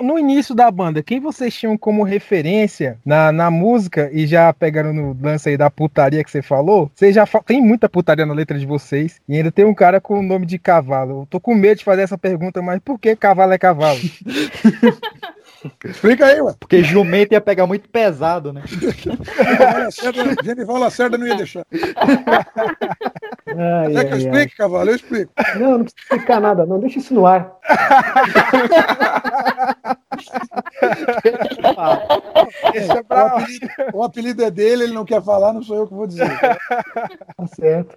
no início da banda, quem vocês tinham como referência na, na música e já pegaram no lance aí da putaria que você falou? Vocês já tem muita putaria na letra de vocês e ainda tem um cara com o nome de cavalo. Eu tô com medo de fazer essa pergunta, mas por que cavalo é cavalo? Explica aí, ué. Porque jumento ia pegar muito pesado, né? Genival Lacerda não ia deixar. Ai, Quer que eu explique, cavalo? Eu explico. Não, não precisa explicar nada, não. Deixa isso no ar. Esse é pra... o, apelido, o apelido é dele, ele não quer falar, não sou eu que vou dizer. Tá certo.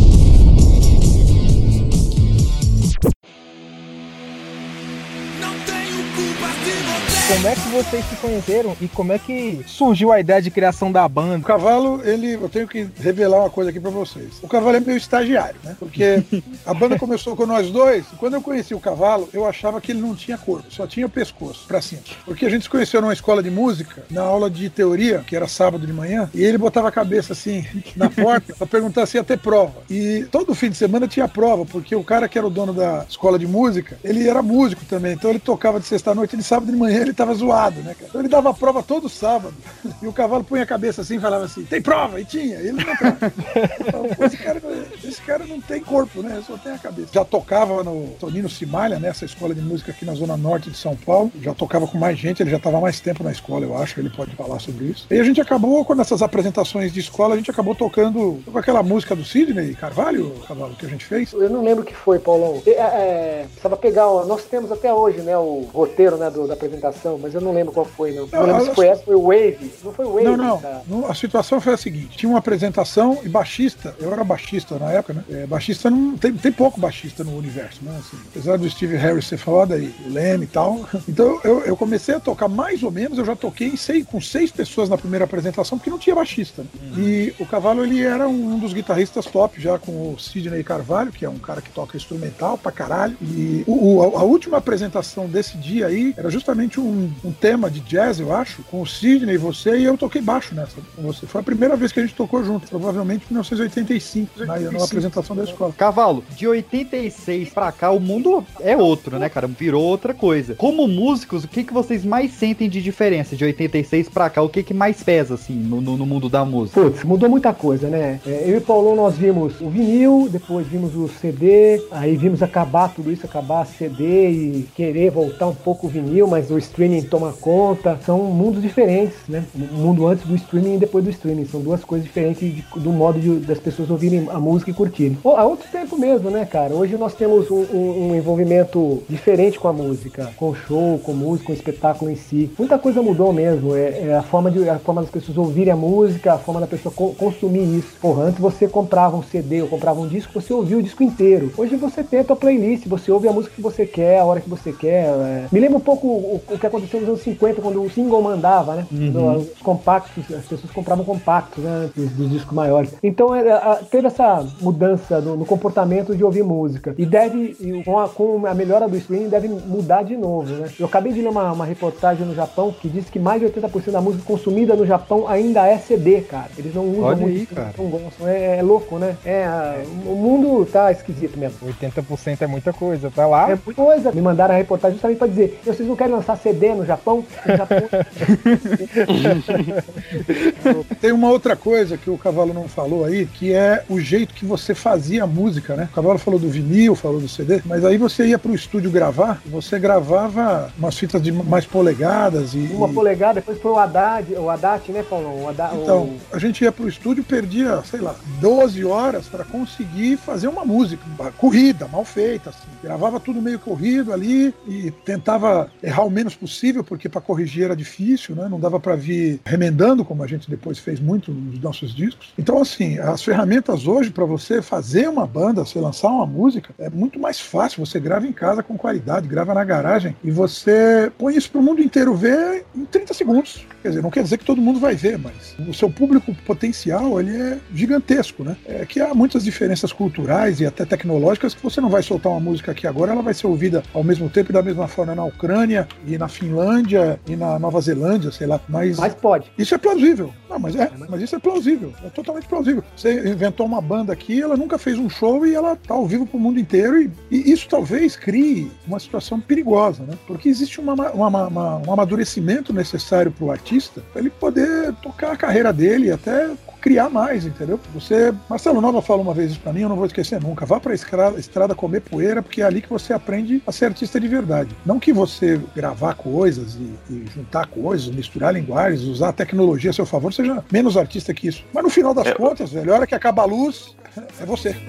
Como é que vocês se conheceram e como é que surgiu a ideia de criação da banda? O Cavalo, ele, eu tenho que revelar uma coisa aqui para vocês. O Cavalo é meu estagiário, né? Porque a banda começou com nós dois. Quando eu conheci o Cavalo, eu achava que ele não tinha corpo, só tinha pescoço para cima. Porque a gente se conheceu numa escola de música, na aula de teoria, que era sábado de manhã, e ele botava a cabeça assim na porta para perguntar se ia ter prova. E todo fim de semana tinha prova, porque o cara que era o dono da escola de música, ele era músico também. Então ele tocava de sexta-noite e de sábado de manhã ele tava zoado, né, cara? Então ele dava prova todo sábado. E o cavalo punha a cabeça assim e falava assim: tem prova? E tinha. E ele não tava. esse, cara, esse cara não tem corpo, né? Só tem a cabeça. Já tocava no Tonino Simalha, nessa né? escola de música aqui na Zona Norte de São Paulo. Já tocava com mais gente, ele já estava mais tempo na escola, eu acho. Ele pode falar sobre isso. E a gente acabou, com essas apresentações de escola, a gente acabou tocando com aquela música do Sidney Carvalho, Cavalo, que a gente fez. Eu não lembro o que foi, Paulão. É, é, precisava pegar. Nós temos até hoje, né, o roteiro né, do, da apresentação mas eu não lembro qual foi, não. Não, não lembro se foi essa, foi o Wave. Não foi o Wave. Não, não. Tá? A situação foi a seguinte: tinha uma apresentação e baixista, eu era baixista na época, né? É, baixista não. Tem, tem pouco baixista no universo, né? Assim, apesar do Steve Harris ser foda e o Leme e tal. Então eu, eu comecei a tocar mais ou menos, eu já toquei seis, com seis pessoas na primeira apresentação, porque não tinha baixista. Né? Uhum. E o Cavalo, ele era um, um dos guitarristas top, já com o Sidney Carvalho, que é um cara que toca instrumental pra caralho. E o, o, a última apresentação desse dia aí era justamente um, um tema de jazz, eu acho, com o Sidney, você e eu toquei baixo nessa com você. Foi a primeira vez que a gente tocou junto, provavelmente em 1985, na, na apresentação da escola. Cavalo, de 86 pra cá, o mundo é outro, né, cara? Virou outra coisa. Como músicos, o que, que vocês mais sentem de diferença de 86 pra cá? O que, que mais pesa, assim, no, no, no mundo da música? Putz, mudou muita coisa, né? É, eu e o Paulão, nós vimos o vinil, depois vimos o CD, aí vimos acabar tudo isso, acabar CD e querer voltar um pouco o vinil, mas o streaming toma conta. São mundos diferentes, né? O mundo antes do streaming e depois do streaming. São duas coisas diferentes de, do modo de, das pessoas ouvirem a música e curtirem. Há outro tempo mesmo, né, cara? Hoje nós temos um, um, um, envolvimento diferente com a música, com o show, com música, com o espetáculo em si. Muita coisa mudou mesmo. É, é a, forma de, a forma das pessoas ouvirem a música, a forma da pessoa co consumir isso. Porra, antes você comprava um CD ou comprava um disco, você ouvia o disco inteiro. Hoje você tem a tua playlist, você ouve a música que você quer, a hora que você quer. É. Me lembra um pouco o, o que aconteceu nos anos 50, quando o single mandava, né? Uhum. Os compactos, as pessoas compravam compactos, né? Dos, dos discos maiores. Então é, teve essa mudança no, no, comportamento de ouvir música. E deve, com a, com a melhora do streaming, deve mudar de novo, né? Eu acabei de ler uma, uma reportagem no Japão que diz que mais de 80% da música consumida no Japão ainda é CD, cara. Eles não usam Olha muito, aí, não gostam. É, é, louco, né? É, a, o mundo tá esquisito mesmo. 80% é muita coisa, tá lá? É muita coisa. Me mandaram a reportagem justamente pra dizer, vocês não querem lançar CD no Japão? No Japão Tem uma outra coisa que o Cavalo não falou aí, que é o jeito que você fazia a música, né? O Cavalo falou do vinil, falou do CD, mas aí você ia pro estúdio gravar, você gravava umas fitas de mais polegadas e. Uma polegada, depois foi o Haddad, o Haddad, né, Paulo? O Haddad, então, o... a gente ia pro estúdio, perdia, sei lá, 12 horas para conseguir fazer uma música, uma corrida, mal feita, assim. Gravava tudo meio corrido ali e tentava errar o menos possível, porque para corrigir era difícil, né? Não dava para vir remendando, como a gente depois fez muito nos nossos discos. Então, assim, as ferramentas hoje para você fazer uma banda, você lançar uma música, é muito mais fácil. Você grava em casa com qualidade, grava na garagem e você põe isso para o mundo inteiro ver em 30 segundos. Quer dizer, não quer dizer que todo mundo vai ver, mas o seu público potencial ele é gigantesco, né? É que há muitas diferenças culturais e até tecnológicas que você não vai soltar uma música aqui agora, ela vai ser ouvida ao mesmo tempo e da mesma forma na Ucrânia e na e na Nova Zelândia, sei lá. Mas, Mas pode. isso é plausível. Não, mas é, mas isso é plausível. É totalmente plausível. Você inventou uma banda aqui, ela nunca fez um show e ela tá ao vivo pro mundo inteiro. E, e isso talvez crie uma situação perigosa, né? Porque existe uma, uma- uma- um amadurecimento necessário pro artista para ele poder tocar a carreira dele até criar mais, entendeu? Você, Marcelo Nova falou uma vez isso pra mim, eu não vou esquecer nunca. Vá pra estrada, estrada comer poeira, porque é ali que você aprende a ser artista de verdade. Não que você gravar coisas e, e juntar coisas, misturar linguagens, usar a tecnologia a seu favor, seja menos artista que isso. Mas no final das contas, velho, a hora que acaba a luz, é você.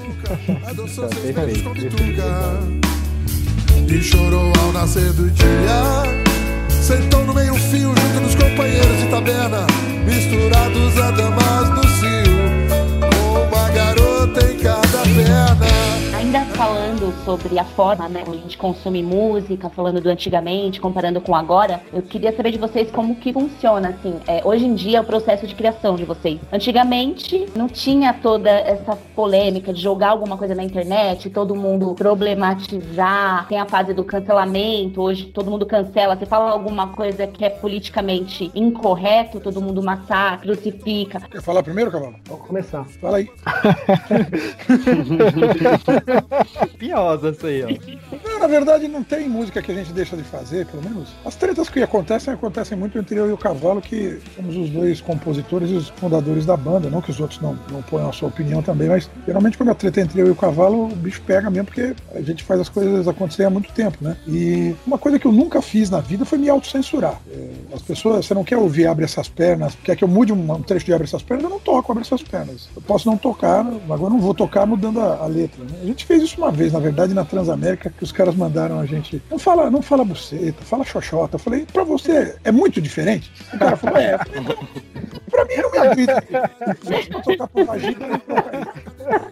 E chorou ao nascer do dia Sentou no meio fio junto dos companheiros de taberna Misturados a damas no cio Com uma garota em cada perna. Ainda falando sobre a forma, né, como a gente consome música, falando do antigamente, comparando com agora, eu queria saber de vocês como que funciona, assim, é, hoje em dia o processo de criação de vocês. Antigamente não tinha toda essa polêmica de jogar alguma coisa na internet, todo mundo problematizar, tem a fase do cancelamento, hoje todo mundo cancela, você fala alguma coisa que é politicamente incorreto, todo mundo massacra, crucifica. Quer falar primeiro, Cavalo? Vamos começar. Fala aí. Piosa essa aí, ó. Não, na verdade, não tem música que a gente deixa de fazer, pelo menos. As tretas que acontecem, acontecem muito entre eu e o Cavalo, que somos os dois compositores e os fundadores da banda. Não que os outros não, não ponham a sua opinião também, mas geralmente quando a treta é entre eu e o Cavalo, o bicho pega mesmo, porque a gente faz as coisas acontecerem há muito tempo, né? E uma coisa que eu nunca fiz na vida foi me autocensurar. É, as pessoas, você não quer ouvir Abre Essas Pernas, quer que eu mude um, trecho de Abre Essas Pernas, eu não toco Abre Essas Pernas. Eu posso não tocar, agora não vou tocar mudando a, a letra. Né? A gente fez isso uma vez, na verdade, na Transamérica, que os caras mandaram a gente. Não fala, não fala buceta, fala xoxota. Eu falei, pra você é muito diferente? O cara falou, é. pra mim não me agrida. Se eu tocar por vagina,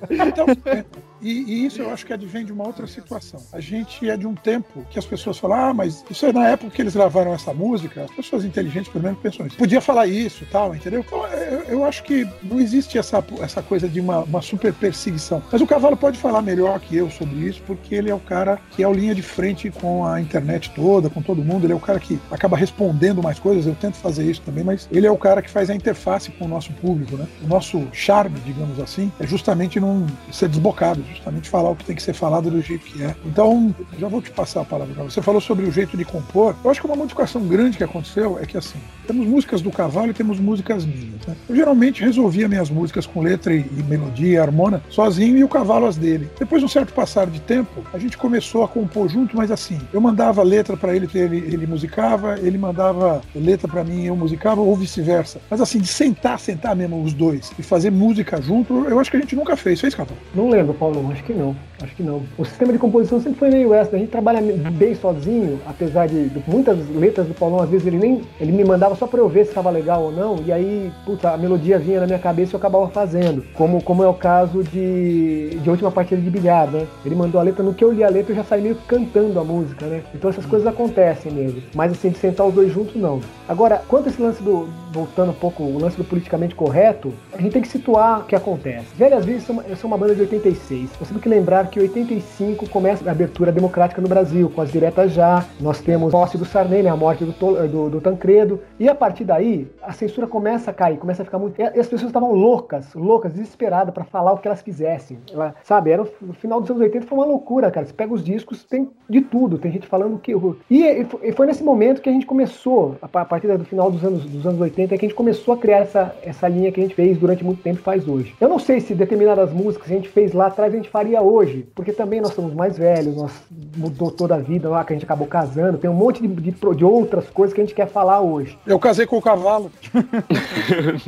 eu. Então, é, e, e isso eu acho que advém de uma outra situação. A gente é de um tempo que as pessoas falam, ah, mas isso é na época que eles gravaram essa música, as pessoas inteligentes pelo menos pensam isso. Podia falar isso tal, entendeu? Então, eu, eu acho que não existe essa, essa coisa de uma, uma super perseguição. Mas o Cavalo pode falar melhor que eu sobre isso, porque ele é o cara que é o linha de frente com a internet toda, com todo mundo. Ele é o cara que acaba respondendo mais coisas. Eu tento fazer isso também, mas ele é o cara que faz a interface com o nosso público, né? O nosso charme, digamos assim, é justamente não ser desbocado, justamente falar o que tem que ser falado do jeito que é. Então, já vou te passar a palavra. Você falou sobre o jeito de compor. Eu acho que uma modificação grande que aconteceu é que assim, temos músicas do Cavalo e temos músicas minhas. né? Eu geralmente resolvia minhas músicas com letra e, e melodia, harmona, sozinho e o Cavalo as dele. Depois de um certo passar de tempo, a gente começou a compor junto, mas assim, eu mandava letra para ele, ele, ele musicava, ele mandava letra para mim, eu musicava, ou vice-versa. Mas assim, de sentar, sentar mesmo os dois e fazer música junto, eu acho que a gente nunca fez. Fez, Cavalo? Não lembro, Paulo, acho que não. Acho que não. O sistema de composição sempre foi meio essa. A gente trabalha bem sozinho, apesar de, muitas letras do Paulão, às vezes ele nem. Ele me mandava só pra eu ver se estava legal ou não, e aí, puta, a melodia vinha na minha cabeça e eu acabava fazendo. Como, como é o caso de, de última partida de bilhar, né? Ele mandou a letra, no que eu li a letra eu já saí meio cantando a música, né? Então essas coisas acontecem mesmo. Mas assim, de sentar os dois juntos, não. Agora, quanto a esse lance do. Voltando um pouco, o lance do politicamente correto, a gente tem que situar o que acontece. Velhas vezes são, são uma banda de 86. Nós temos que lembrar que em 85 começa a abertura democrática no Brasil, com as diretas já. Nós temos a morte do Sarney, né, a morte do, do, do Tancredo. E a partir daí, a censura começa a cair, começa a ficar muito. E as pessoas estavam loucas, loucas, desesperadas para falar o que elas quisessem. Ela, sabe, era o final dos anos 80 foi uma loucura, cara. Você pega os discos, tem de tudo, tem gente falando que. E, e foi- nesse momento que a gente começou, a pa- a partir do final dos anos, dos anos 80, que a gente começou a criar essa, essa linha que a gente fez durante muito tempo e faz hoje. Eu não sei se determinadas músicas que a gente fez lá atrás a gente faria hoje, porque também nós somos mais velhos, nós mudou toda a vida lá, que a gente acabou casando, tem um monte de, de, de outras coisas que a gente quer falar hoje. Eu casei com o Cavalo.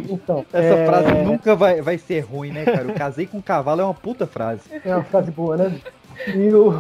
Então, Essa é, frase nunca vai, vai ser ruim, né, cara? Eu casei com um cavalo é uma puta frase. É uma frase boa, né? E o...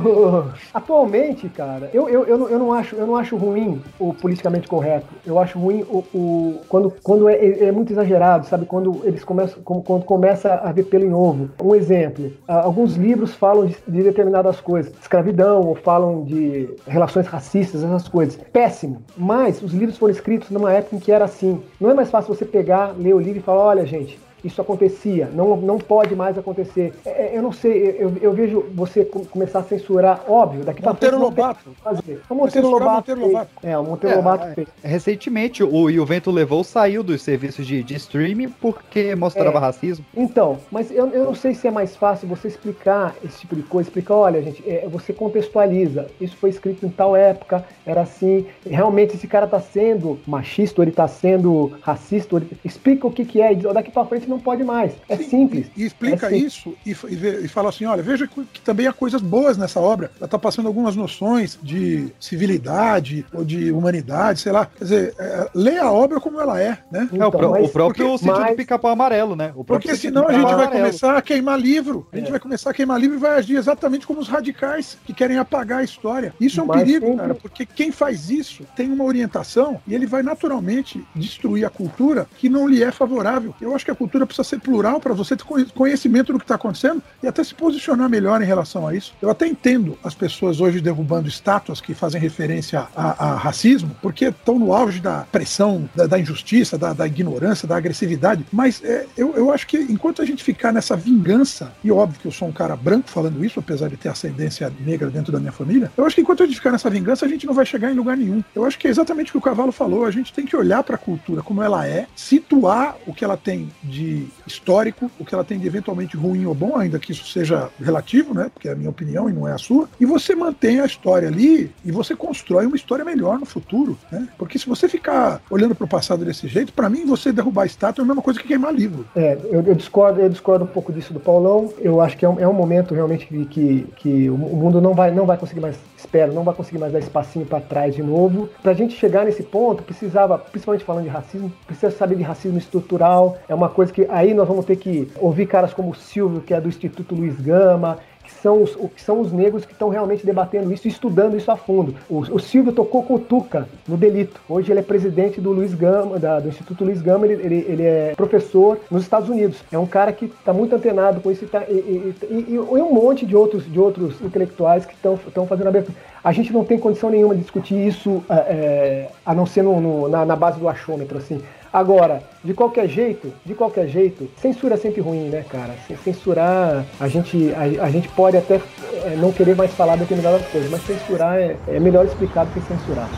Atualmente, cara, eu, eu, eu, não, eu, não acho, eu não acho ruim o politicamente correto. Eu acho ruim o, o quando, quando é, é muito exagerado, sabe? Quando eles começam, quando começa a ver pelo em ovo. Um exemplo, alguns livros falam de, de determinadas coisas, escravidão, ou falam de relações racistas, essas coisas. Péssimo. Mas os livros foram escritos numa época em que era assim. Não é mais fácil você pegar, ler o livro e falar, olha, gente, isso acontecia, não, não pode mais acontecer. É, é eu não sei, eu, eu vejo você começar a censurar, óbvio, daqui para frente. Lobato. Fazer. O Monteiro Lobato. Monteiro Lobato. É, o Monteiro é, Lobato fez. Recentemente, o E o Vento Levou saiu dos serviços de, de streaming porque mostrava racismo. Então, mas eu, eu não sei se é mais fácil você explicar esse tipo de coisa, explicar, olha, gente, é, você contextualiza. Isso foi escrito em tal época, era assim. Realmente esse cara tá sendo machista, ou ele tá sendo racista, ele... explica o que que é, e daqui para frente não pode mais. É Sim, simples. E, e explica é isso e, e, e, fala assim, olha, veja que também há coisas boas nessa obra. Ela tá passando algumas noções de civilidade ou de humanidade, sei lá. Quer dizer, é, leia a obra como ela é, né? Então, é, o, mas, o próprio porque, sentido mas... do pica-pau amarelo, né? porque senão a gente vai amarelo. começar a queimar livro. A gente é. vai começar a queimar livro e vai agir exatamente como os radicais que querem apagar a história. Isso é um mas perigo, sempre... cara, porque quem faz isso tem uma orientação e ele vai naturalmente destruir a cultura que não lhe é favorável. Eu acho que a cultura precisa ser plural para você ter conhecimento do que está acontecendo e até se posicionar melhor em relação a isso. Eu até entendo as pessoas hoje derrubando estátuas que fazem referência a, a racismo, porque estão no auge da pressão, da, da injustiça, da, da, ignorância, da agressividade. Mas é, eu, eu acho que enquanto a gente ficar nessa vingança, e óbvio que eu sou um cara branco falando isso, apesar de ter ascendência negra dentro da minha família, eu acho que enquanto a gente ficar nessa vingança, a gente não vai chegar em lugar nenhum. Eu acho que é exatamente o que o Cavalo falou. A gente tem que olhar para a cultura como ela é, situar o que ela tem de histórico, o que ela tem de eventualmente ruim ou bom, ainda que isso seja relativo, né? Porque é a minha opinião e não é a sua. E você mantém a história ali e você constrói uma história melhor no futuro, né? Porque se você ficar olhando para o passado desse jeito, para mim você derrubar a estátua é a mesma coisa que queimar livro. É, eu, eu, discordo, eu discordo um pouco disso do Paulão. Eu acho que é um, é um momento realmente que, que, que o mundo não vai, não vai conseguir mais espero, não vai conseguir mais dar espacinho para trás de novo. Para a gente chegar nesse ponto, precisava, principalmente falando de racismo, precisa saber de racismo estrutural. É uma coisa que aí nós vamos ter que ouvir caras como o Silvio, que é do Instituto Luiz Gama, são os, que são os negros que estão realmente debatendo isso e estudando isso a fundo. O, o Silvio tocou com o Tuca no delito. Hoje ele é presidente do Luiz Gama, da, do Instituto Luiz Gama, ele, ele, ele, é professor nos Estados Unidos. É um cara que está muito antenado com isso e, tá, e, e, e, um monte de outros, de outros intelectuais que estão fazendo abertura. A gente não tem condição nenhuma de discutir isso é, a não ser no, no, na, na base do achômetro, assim. Agora, de qualquer jeito, de qualquer jeito, censura é sempre ruim, né, cara? Censurar, a gente, a, a gente pode até é, não querer mais falar determinadas coisas, mas censurar é, é melhor explicado que censurar.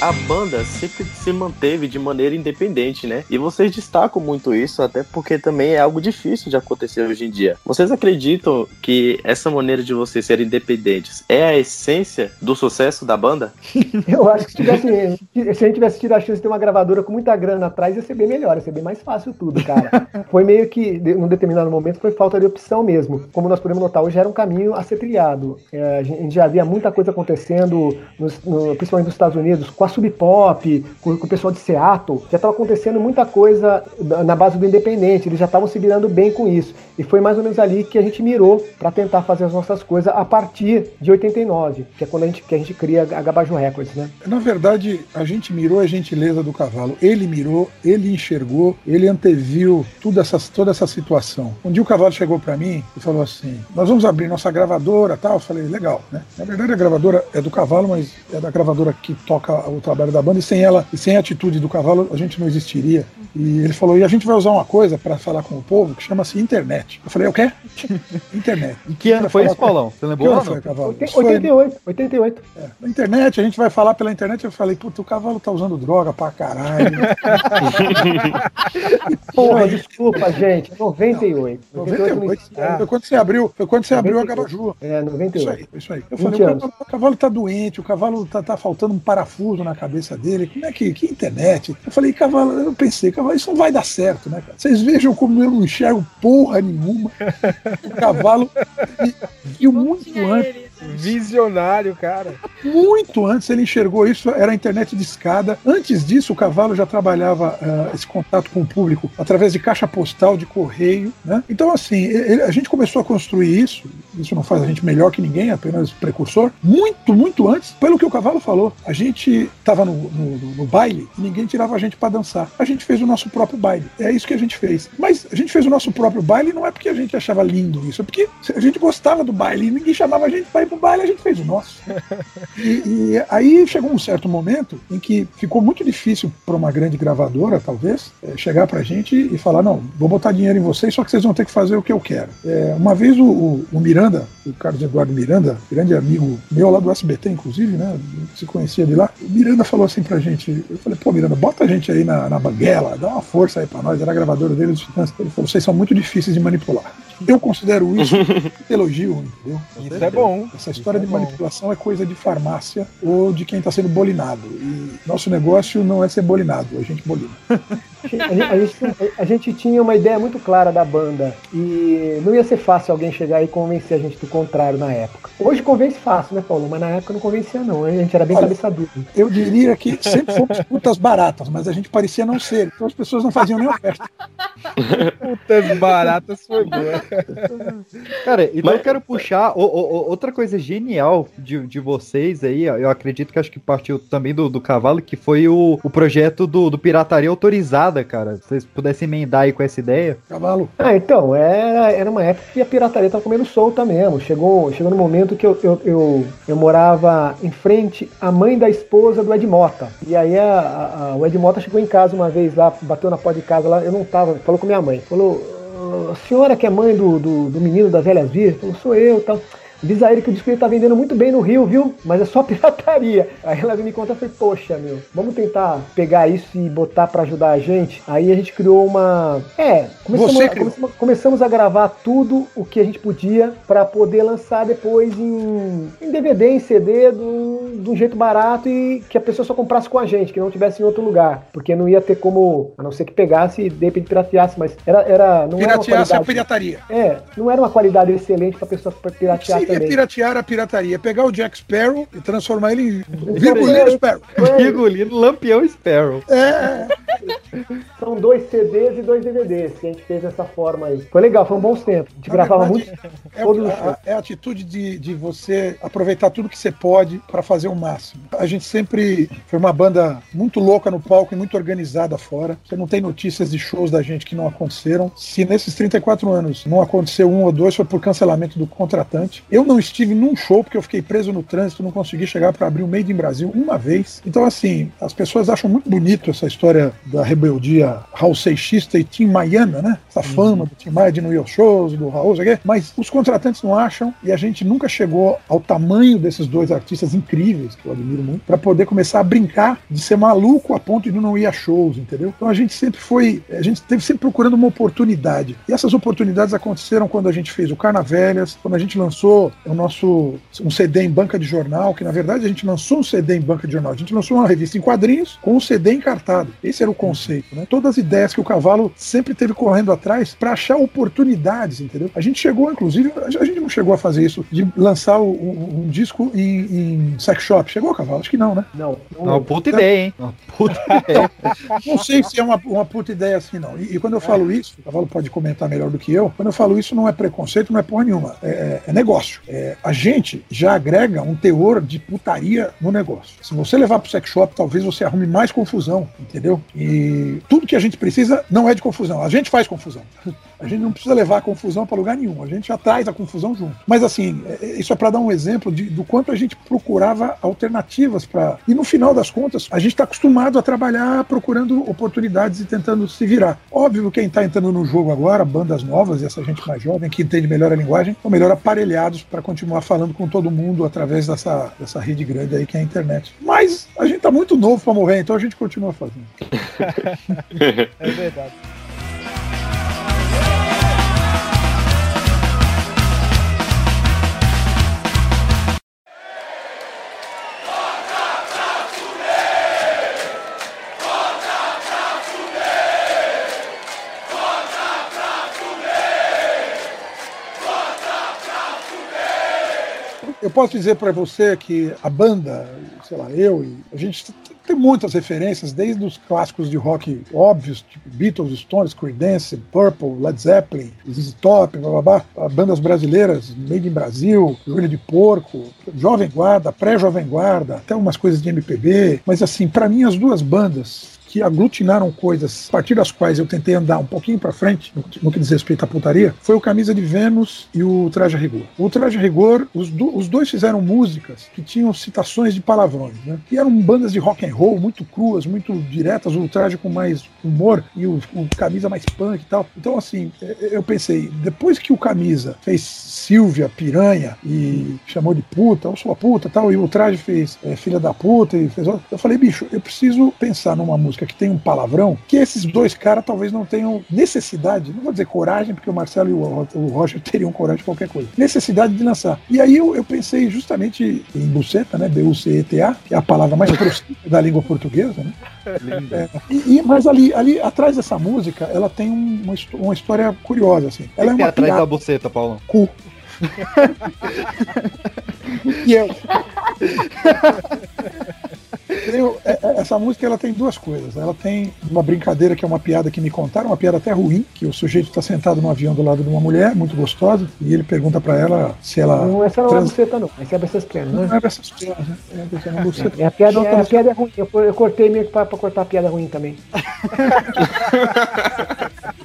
a sempre se manteve de maneira independente, né? E vocês destacam muito isso, até porque também é algo difícil de acontecer hoje em dia. Vocês acreditam que essa maneira de vocês serem independentes é a essência do sucesso da banda? Eu acho que se, tivesse, se a gente tivesse tido a chance de ter uma gravadora com muita grana atrás, ia ser bem melhor, ia ser bem mais fácil tudo, cara. Foi meio que, num determinado momento, foi falta de opção mesmo. Como nós podemos notar, hoje era um caminho a ser trilhado. É, a gente já havia muita coisa acontecendo, nos, no, principalmente nos Estados Unidos, com a Sub Pop, com, com, o pessoal de Seattle, já estava acontecendo muita coisa na base do independente, eles já estavam se virando bem com isso. E foi mais ou menos ali que a gente mirou para tentar fazer as nossas coisas a partir de 89, que é quando a gente, que a gente cria a Gabajo Records, né? Na verdade, a gente mirou a gentileza do cavalo. Ele mirou, ele enxergou, ele anteviu toda essa, toda essa situação. Um dia o cavalo chegou para mim e falou assim: Nós vamos abrir nossa gravadora tal. Eu falei: Legal, né? Na verdade, a gravadora é do cavalo, mas é da gravadora que toca o trabalho da banda. E sem ela, e sem a atitude do cavalo, a gente não existiria. E ele falou: E a gente vai usar uma coisa para falar com o povo que chama-se internet internet. Eu falei, o quê? internet. Em que ano foi isso, Paulão? Você lembrou? Que ano foi, Cavalo? 88, 88. É, na internet, a gente vai falar pela internet. Eu falei, puta, o cavalo tá usando droga pra caralho. Porra, desculpa, gente. 98. 98. 98 ah. Foi quando você abriu, foi quando você 98. abriu a Gabaju. É, 98. Isso aí, isso aí. Eu falei, o, o cavalo tá doente, o cavalo tá, tá faltando um parafuso na cabeça dele. Como é que, que internet? Eu falei, cavalo, eu pensei, cavalo, isso não vai dar certo, né, cara? Vocês vejam como eu não enxergo porra nenhuma nenhuma. O cavalo viu muito antes. Visionário, cara. Muito antes ele enxergou isso, era a internet de escada. Antes disso, o cavalo já trabalhava uh, esse contato com o público através de caixa postal, de correio. Né? Então, assim, ele, a gente começou a construir isso. Isso não faz a gente melhor que ninguém, apenas precursor. Muito, muito antes, pelo que o cavalo falou. A gente estava no, no, no, baile e ninguém tirava a gente para dançar. A gente fez o nosso próprio baile. É isso que a gente fez. Mas a gente fez o nosso próprio baile não é porque a gente achava lindo isso, é porque a gente gostava do baile e ninguém chamava a gente para ir pro baile, a gente fez o nosso. e, e aí chegou um certo momento em que ficou muito difícil para uma grande gravadora, talvez, é, chegar pra gente e falar: não, vou botar dinheiro em vocês, só que vocês vão ter que fazer o que eu quero. É, uma vez o, o, o, Miranda, o Carlos Eduardo Miranda, grande amigo meu lá do SBT, inclusive, né? Se conhecia de lá, o Miranda falou assim pra gente: eu falei, pô, Miranda, bota a gente aí na, na banguela, dá uma força aí pra nós, era a gravadora dele dos Titãs. Ele falou: vocês são muito difíceis de manipular. Eu considero isso elogio, entendeu? Isso é bom. Essa história de é manipulação é coisa de farmácia ou de quem está sendo bolinado. E nosso negócio não é ser bolinado, a gente bolina. A gente, a, gente, a gente, tinha uma ideia muito clara da banda e não ia ser fácil alguém chegar e convencer a gente do contrário na época. Hoje convence fácil, né, Paulo? Mas na época não convencia, não. A gente era bem Olha, cabeça dura. Eu diria que sempre fomos putas baratas, mas a gente parecia não ser. Então as pessoas não faziam nem oferta. putas baratas foi boa. Cara, então mas, eu quero puxar o, o, outra coisa genial de, de vocês aí. Eu acredito que acho que partiu também do, do cavalo, que foi o, o projeto do, do Pirataria Autorizada, cara. Se vocês pudessem emendar aí com essa ideia. Cavalo. Ah, então, era, era uma época que a pirataria tava comendo solta mesmo. Chegou, chegou no momento que eu, eu, eu, eu morava em frente à mãe da esposa do Ed Mota. E aí a, a, a, o Ed Mota chegou em casa uma vez lá, bateu na porta de casa lá, eu não tava, falou com minha mãe. Falou, a senhora que é mãe do, do, do menino das velhas virgens? Falou, sou eu tal. Diz a ele que o disco dele tá vendendo muito bem no Rio, viu? Mas é só pirataria. Aí ela me conta e falei, poxa, meu, vamos tentar pegar isso e botar para ajudar a gente. Aí a gente criou uma. É, começamos, a, começamos, começamos a gravar tudo o que a gente podia para poder lançar depois em, em DVD, em CD, do, de um jeito barato e que a pessoa só comprasse com a gente, que não tivesse em outro lugar. Porque não ia ter como, a não ser que pegasse e de repente pirateasse, mas era. era não Pirateasse era uma qualidade, a pirataria. É, não era uma qualidade excelente pra pessoa piratear também. piratear a pirataria. Pegar o Jack Sparrow e transformar ele em Virgulino Sparrow. Virgulino Lampião Sparrow. É. São dois CDs e dois DVDs que a gente fez dessa forma aí. Foi legal, foi um bons tempos. A gente Na gravava verdade, muito. É, a, é a atitude de, de você aproveitar tudo que você pode para fazer o máximo. A gente sempre foi uma banda muito louca no palco e muito organizada fora. Você não tem notícias de shows da gente que não aconteceram. Se nesses 34 anos não aconteceu um ou dois, foi por cancelamento do contratante. Eu não estive num show porque eu fiquei preso no trânsito, não consegui chegar para abrir o Made in Brasil uma vez. Então, assim, as pessoas acham muito bonito essa história da rebeldia Raul Seixista e Tim Maiana, né? Essa uhum. fama do Tim Maia de New York Shows, do Raul, mas os contratantes não acham e a gente nunca chegou ao tamanho desses dois artistas incríveis, que eu admiro muito, para poder começar a brincar de ser maluco a ponto de não ir a shows, entendeu? Então a gente sempre foi, a gente esteve sempre procurando uma oportunidade. E essas oportunidades aconteceram quando a gente fez o Carnavelhas, quando a gente lançou o nosso um CD em banca de jornal, que na verdade a gente lançou um CD em banca de jornal. A gente lançou uma revista em quadrinhos com um CD encartado. Esse era o conceito, né? Todas as ideias que o cavalo sempre teve correndo atrás para achar oportunidades, entendeu? A gente chegou, inclusive, a gente não chegou a fazer isso de lançar um, um disco em, em, sex shop. Chegou, cavalo? Acho que não, né? Não. Não, puta ideia, hein? Uma puta ideia. não sei se é uma, uma puta ideia assim, não. E, e quando eu falo isso, o cavalo pode comentar melhor do que eu. Quando eu falo isso, não é preconceito, não é porra nenhuma. é, é negócio negócio. É, a gente já agrega um teor de putaria no negócio. Se você levar pro sex shop, talvez você arrume mais confusão, entendeu? E tudo que a gente precisa não é de confusão. A gente faz confusão. A gente não precisa levar a confusão para lugar nenhum. A gente já traz a confusão junto. Mas assim, é, é, isso é para dar um exemplo de, do quanto a gente procurava alternativas para. E no final das contas, a gente está acostumado a trabalhar procurando oportunidades e tentando se virar. Óbvio, quem está entrando no jogo agora, bandas novas e essa gente mais jovem que entende melhor a linguagem, estão melhor aparelhados para continuar falando com todo mundo através dessa, dessa rede grande aí que é a internet. Mas a gente tá muito novo para morrer, então a gente continua fazendo. é verdade. Posso dizer para você que a banda, sei lá, eu e a gente tem muitas referências, desde os clássicos de rock óbvios, tipo Beatles, Stones, Creedence, Purple, Led Zeppelin, ZZ Top, blá, blá, blá, bandas brasileiras, Made in Brasil, Joelho de Porco, Jovem Guarda, Pré-Jovem Guarda, até umas coisas de MPB, mas assim, para mim as duas bandas que aglutinaram coisas a partir das quais eu tentei andar um pouquinho para frente no, no, que diz respeito à putaria, foi o Camisa de Vênus e o Traje a Rigor. O Traje a Rigor, os, do, os dois fizeram músicas que tinham citações de palavrões, né? E eram bandas de rock and roll muito cruas, muito diretas, o Traje com mais humor e o, o Camisa mais punk e tal. Então, assim, é, é, eu pensei, depois que o Camisa fez Silvia, Piranha e chamou de puta, ou sua puta tal, e o Traje fez é, Filha da Puta e fez Eu falei, bicho, eu preciso pensar numa música música que tem um palavrão, que esses dois caras talvez não tenham necessidade, não vou dizer coragem, porque o Marcelo e o, o Roger teriam coragem de qualquer coisa, necessidade de lançar. E aí eu, eu pensei justamente em buceta, né? B-U-C-E-T-A, que é a palavra mais próxima da língua portuguesa, né? É, e, e, mas ali, ali atrás dessa música, ela tem uma, uma história curiosa, assim. Ela é uma atrás da buceta, Paulo? Cu. e eu. É, é, essa música ela tem duas coisas. Ela tem uma brincadeira que é uma piada que me contaram, uma piada até ruim, que o sujeito está sentado no avião do lado de uma mulher, muito gostosa, e ele pergunta para ela se ela. Não, essa não trans... é buceta, não. Essa é essas pernas, né? Não é essas pernas, né? É, é, buceta. é, a piada, é, a piada é ruim. Eu, eu cortei meio para cortar a piada ruim também.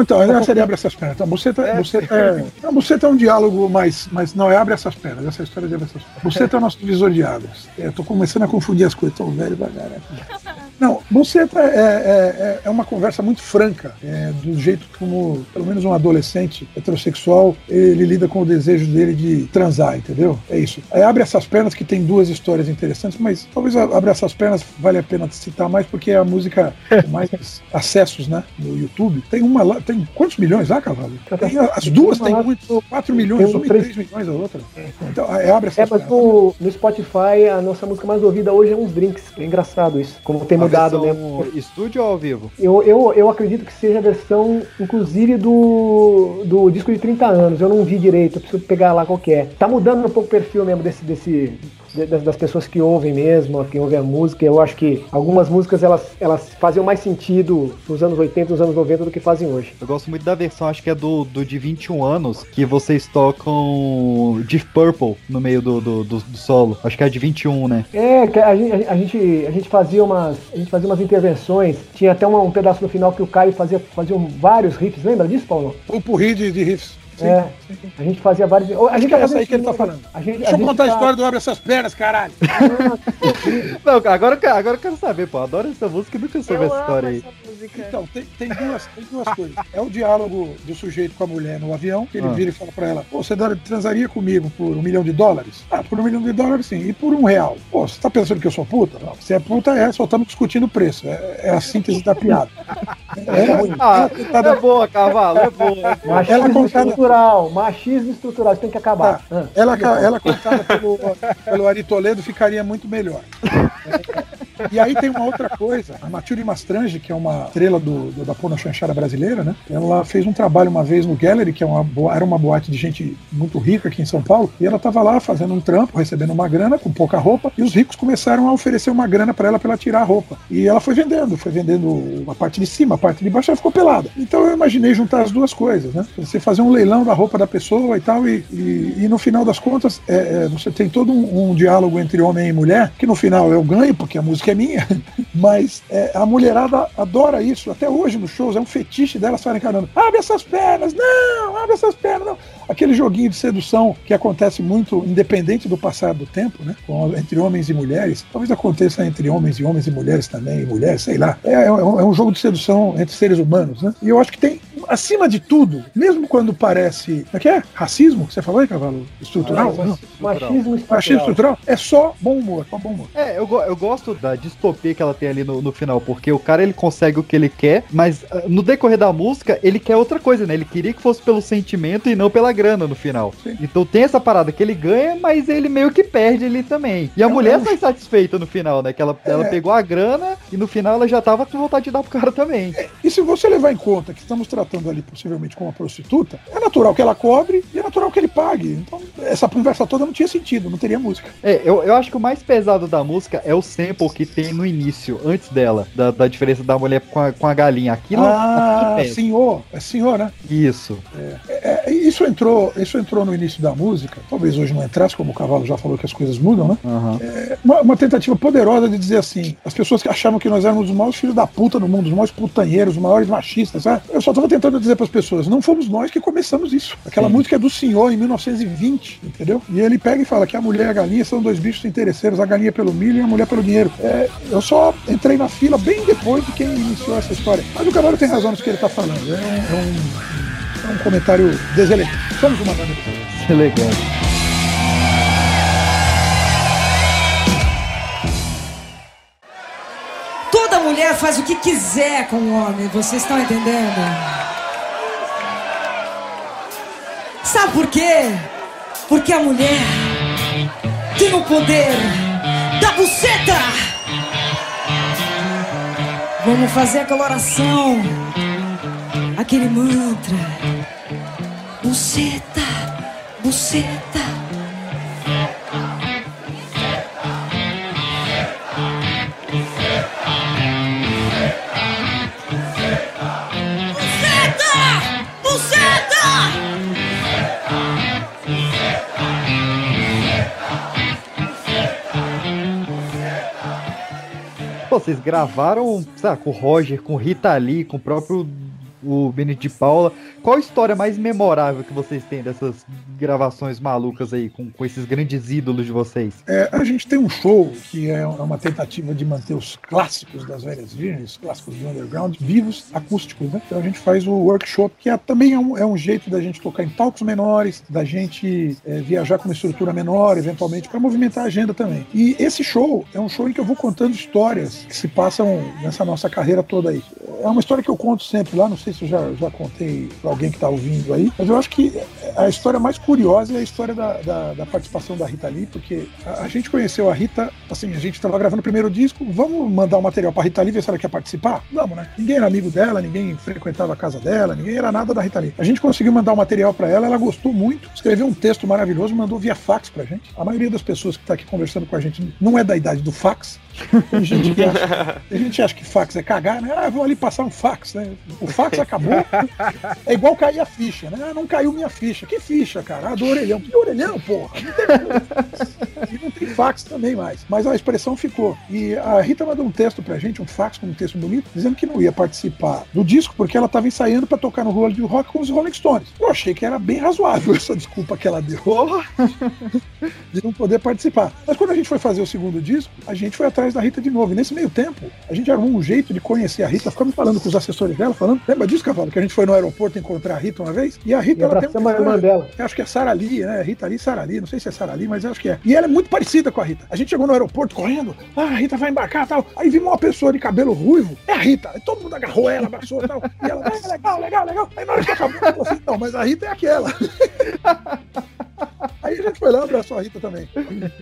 Então, essa seria abre essas pernas. Então, buceta, é. buceta, é, a buceta é um diálogo, mas, mas não é abre essas pernas. Essa história de abre essas pernas. Buceta é o nosso divisor de águas. Eu tô começando a confundir as coisas, tô velho pra caralho. Não, buceta é, é, é, é uma conversa muito franca, é, do jeito como, pelo menos um adolescente heterossexual, ele lida com o desejo dele de transar, entendeu? É isso. Aí abre essas pernas que tem duas histórias interessantes, mas talvez abre essas pernas vale a pena citar mais porque é a música com mais acessos, né, no YouTube. Tem uma lá, tem quantos milhões lá, Cavalo? Tem, as duas tem muito, 4 milhões, uma e 3 milhões a outra. Então, abre essas É, mas no, no, Spotify, a nossa música mais ouvida hoje é uns drinks. É engraçado isso. Como tem mudado mesmo. Estúdio ou ao vivo? Eu, eu, eu acredito que seja a versão, inclusive, do, do disco de 30 anos. Eu não vi direito, eu preciso pegar lá qual que é. Tá mudando um pouco o perfil mesmo desse, desse, das, das, pessoas que ouvem mesmo, que ouvem a música. Eu acho que algumas músicas elas, elas faziam mais sentido nos anos 80, nos anos 90 do que fazem hoje. Eu gosto muito da versão, acho que é do, do de 21 anos, que vocês tocam Deep Purple no meio do, do, do, do solo. Acho que é de 21, né? É, a gente, a, gente, a gente fazia umas. A gente fazia umas intervenções. Tinha até uma, um pedaço no final que o Caio fazia, fazia vários riffs. Lembra disso, Paulo? O porri de, de riffs. Sim, é, sim. a gente fazia vários. A gente é essa aí que ele tá falando. A gente, Deixa a eu contar tá... a história do Abre Essas Pernas, caralho. Não, agora, agora eu quero saber, pô. Adoro essa música e nunca soube essa história aí. Então, tem, tem, duas, tem duas coisas. É o diálogo do sujeito com a mulher no avião, que ele ah. vira e fala pra ela: Pô, você transaria comigo por um milhão de dólares? Ah, por um milhão de dólares sim. E por um real? Pô, você tá pensando que eu sou puta? Não. Se é puta, é, só estamos discutindo o preço. É, é, a síntese da piada. É, é, ah, é boa, cavalo, é boa. Machismo ela contada... estrutural, machismo estrutural, tem que acabar. Ah, ela, ela contada pelo, pelo Ari Toledo ficaria muito melhor. E aí tem uma outra coisa, a Matilde Mastrange, que é uma estrela do, do da porno chanchara brasileira, né? Ela fez um trabalho uma vez no Gallery, que é uma, era uma boate de gente muito rica aqui em São Paulo, e ela estava lá fazendo um trampo, recebendo uma grana com pouca roupa, e os ricos começaram a oferecer uma grana para ela para ela tirar a roupa. E ela foi vendendo, foi vendendo a parte de cima, a parte de baixo, ela ficou pelada. Então eu imaginei juntar as duas coisas, né? Você fazer um leilão da roupa da pessoa e tal, e, e, e no final das contas, é, é, você tem todo um, um diálogo entre homem e mulher, que no final eu ganho, porque a música é minha, mas é, a mulherada adora isso. Até hoje nos shows é um fetiche delas estarem encarando. Abre essas pernas, não, abre essas pernas, não. Aquele joguinho de sedução que acontece muito independente do passar do tempo, né? Entre homens e mulheres. Talvez aconteça entre homens e homens e mulheres também, e mulheres, sei lá. É, é, um, é um jogo de sedução entre seres humanos, né? E eu acho que tem, acima de tudo, mesmo quando parece. Como é que é? Racismo? Você falou aí, Cavalo? Estrutural? Ah, machismo estrutural. Machismo estrutural? É só bom humor, só bom humor. É, eu, eu gosto da distopia que ela tem ali no, no final, porque o cara ele consegue o que ele quer, mas uh, no decorrer da música ele quer outra coisa, né? Ele queria que fosse pelo sentimento e não pela grana no final. Sim. Então tem essa parada que ele ganha, mas ele meio que perde ali também. E a é mulher um... sai satisfeita no final, né? Que ela, é. ela pegou a grana e no final ela já tava com vontade de dar pro cara também. É, se você levar em conta que estamos tratando ali possivelmente com uma prostituta, é natural que ela cobre e é natural que ele pague. Então, essa conversa toda não tinha sentido, não teria música. É, eu, eu acho que o mais pesado da música é o sample que tem no início, antes dela, da, da diferença da mulher com a, com a galinha. Aquilo, ah, aquilo senhor, é senhor, né? Isso. É, é, isso entrou, isso entrou no início da música. Talvez hoje não entrasse, como o Cavalo já falou que as coisas mudam, né? Aham. É uma, uma tentativa poderosa de dizer assim: as pessoas que achavam que nós éramos os maiores filhos da puta no mundo, os maiores putanheiros, os maiores machistas, sabe? Eu só tava tentando dizer para as pessoas: não fomos nós que começamos isso. Aquela Sim. música é do senhor em 1920, entendeu? E ele pega e fala que a mulher e a galinha são dois bichos interesseiros, a galinha pelo milho e a mulher pelo dinheiro. É, eu só entrei na fila bem depois de quem iniciou essa história. Mas o Cavalo tem razão no que ele tá falando. É um, é um, é um comentário deselegante. Somos uma banda. Legal. Toda mulher faz o que quiser com o homem, vocês estão entendendo? Sabe por quê? Porque a mulher tem o poder da buceta. Vamos fazer aquela oração, aquele mantra. Buceta, buceta. Vocês gravaram, sabe, com o Roger, com Rita Lee, com o próprio o Benito de Paula. Qual a história mais memorável que vocês têm dessas gravações malucas aí, com, com esses grandes ídolos de vocês? É, a gente tem um show que é uma tentativa de manter os clássicos das velhas virgens, os clássicos do underground, vivos, acústicos, né? Então a gente faz o workshop, que é, também é um, é um jeito da gente tocar em palcos menores, da gente é, viajar com uma estrutura menor, eventualmente, para movimentar a agenda também. E esse show é um show em que eu vou contando histórias que se passam nessa nossa carreira toda aí. É uma história que eu conto sempre lá, não sei se eu já, já contei para alguém que está ouvindo aí, mas eu acho que a história mais curiosa é a história da, da, da participação da Rita Lee, porque a, a gente conheceu a Rita, assim, a gente estava gravando o primeiro disco, vamos mandar o material para Rita Lee ver se ela quer participar? Vamos, né? Ninguém era amigo dela, ninguém frequentava a casa dela, ninguém era nada da Rita Lee. A gente conseguiu mandar o material para ela, ela gostou muito, escreveu um texto maravilhoso, mandou via fax pra gente. A maioria das pessoas que está aqui conversando com a gente não é da idade do fax, tem gente, que acha, tem gente que acha que fax é cagar, né? Ah, vou ali passar um fax, né? O fax acabou. É igual cair a ficha, né? Ah, não caiu minha ficha. Que ficha, cara? Ah, do orelhão. Que orelhão, porra? Não tem, e não tem fax também mais. Mas a expressão ficou. E a Rita mandou um texto pra gente, um fax com um texto bonito, dizendo que não ia participar do disco porque ela estava ensaiando para tocar no Roll de Rock com os Rolling Stones. Eu achei que era bem razoável essa desculpa que ela deu de não poder participar. Mas quando a gente foi fazer o segundo disco, a gente foi atrás da Rita de novo. E nesse meio tempo, a gente arrumou um jeito de conhecer a Rita. Ficamos falando com os assessores dela, falando. Lembra disso, Cavalo? Que a gente foi no aeroporto encontrar a Rita uma vez? E a Rita, E ela tem uma a irmã dela. eu acho que é Sara Lee, né? Rita Lee, Sara Lee. Não sei se é Sara Lee, mas eu acho que é. E ela é muito parecida com a Rita. A gente chegou no aeroporto correndo. Ah, a Rita vai embarcar e tal. Aí vimos uma pessoa de cabelo ruivo. É a Rita. Aí todo mundo agarrou ela, abraçou e tal. E ela, ah, legal, legal, legal. Aí na hora que acabou, ela falou assim, não, mas a Rita é aquela. Aí a gente foi lá, abraçou a Rita também.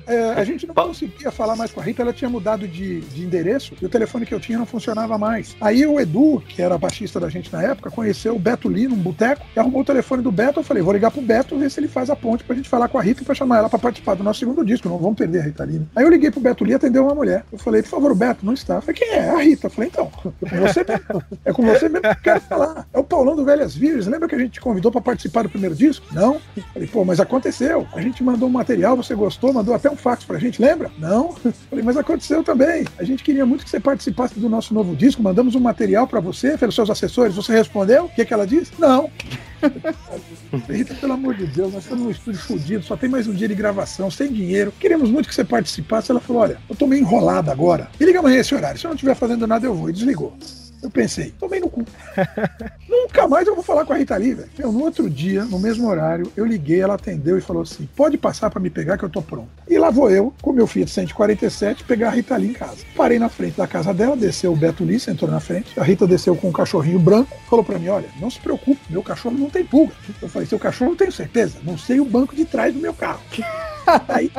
É, a gente não conseguia falar mais com a Rita, ela tinha mudado de, de endereço e o telefone que eu tinha não funcionava mais. Aí o Edu, que era baixista da gente na época, conheceu o Beto Lee num boteco e arrumou o telefone do Beto. Eu falei, vou ligar pro Beto ver se ele faz a ponte pra gente falar com a Rita e pra chamar ela pra participar do nosso segundo disco. Não vamos perder a Rita Lee. né? Aí eu liguei pro Beto Lee, atendeu uma mulher. Eu falei, por favor, o Beto, não está. Eu falei, quem é? É a Rita. Eu falei, então, é com você mesmo. É com você mesmo que eu quero falar. É o Paulão do Velhas Virgens. Lembra que a gente te convidou pra participar do primeiro disco? Não. Eu falei, pô, mas aconteceu. A gente mandou um material, você gostou, mandou até um fax pra gente, lembra? Não. Falei, mas aconteceu também. A gente queria muito que você participasse do nosso novo disco, mandamos um material pra você, pelos seus assessores. Você respondeu? O que, que ela disse? Não. Rita, pelo amor de Deus, nós estamos num estúdio fodido, só tem mais um dia de gravação, sem dinheiro. Queremos muito que você participasse. Ela falou: olha, eu tô meio enrolada agora. Me liga amanhã esse horário. Se eu não estiver fazendo nada, eu vou. E desligou. Eu pensei, tomei no cu. Nunca mais eu vou falar com a Rita Lee, velho. Meu, No outro dia, no mesmo horário, eu liguei, ela atendeu e falou assim: pode passar pra me pegar que eu tô pronto. E lá vou eu, com meu Fiat 147, pegar a Rita Lee em casa. Parei na frente da casa dela, desceu o Beto Lee, sentou na frente. A Rita desceu com um cachorrinho branco, falou pra mim: olha, não se preocupe, meu cachorro não tem pulga. Eu falei: seu cachorro não tenho certeza, não sei o banco de trás do meu carro. Aí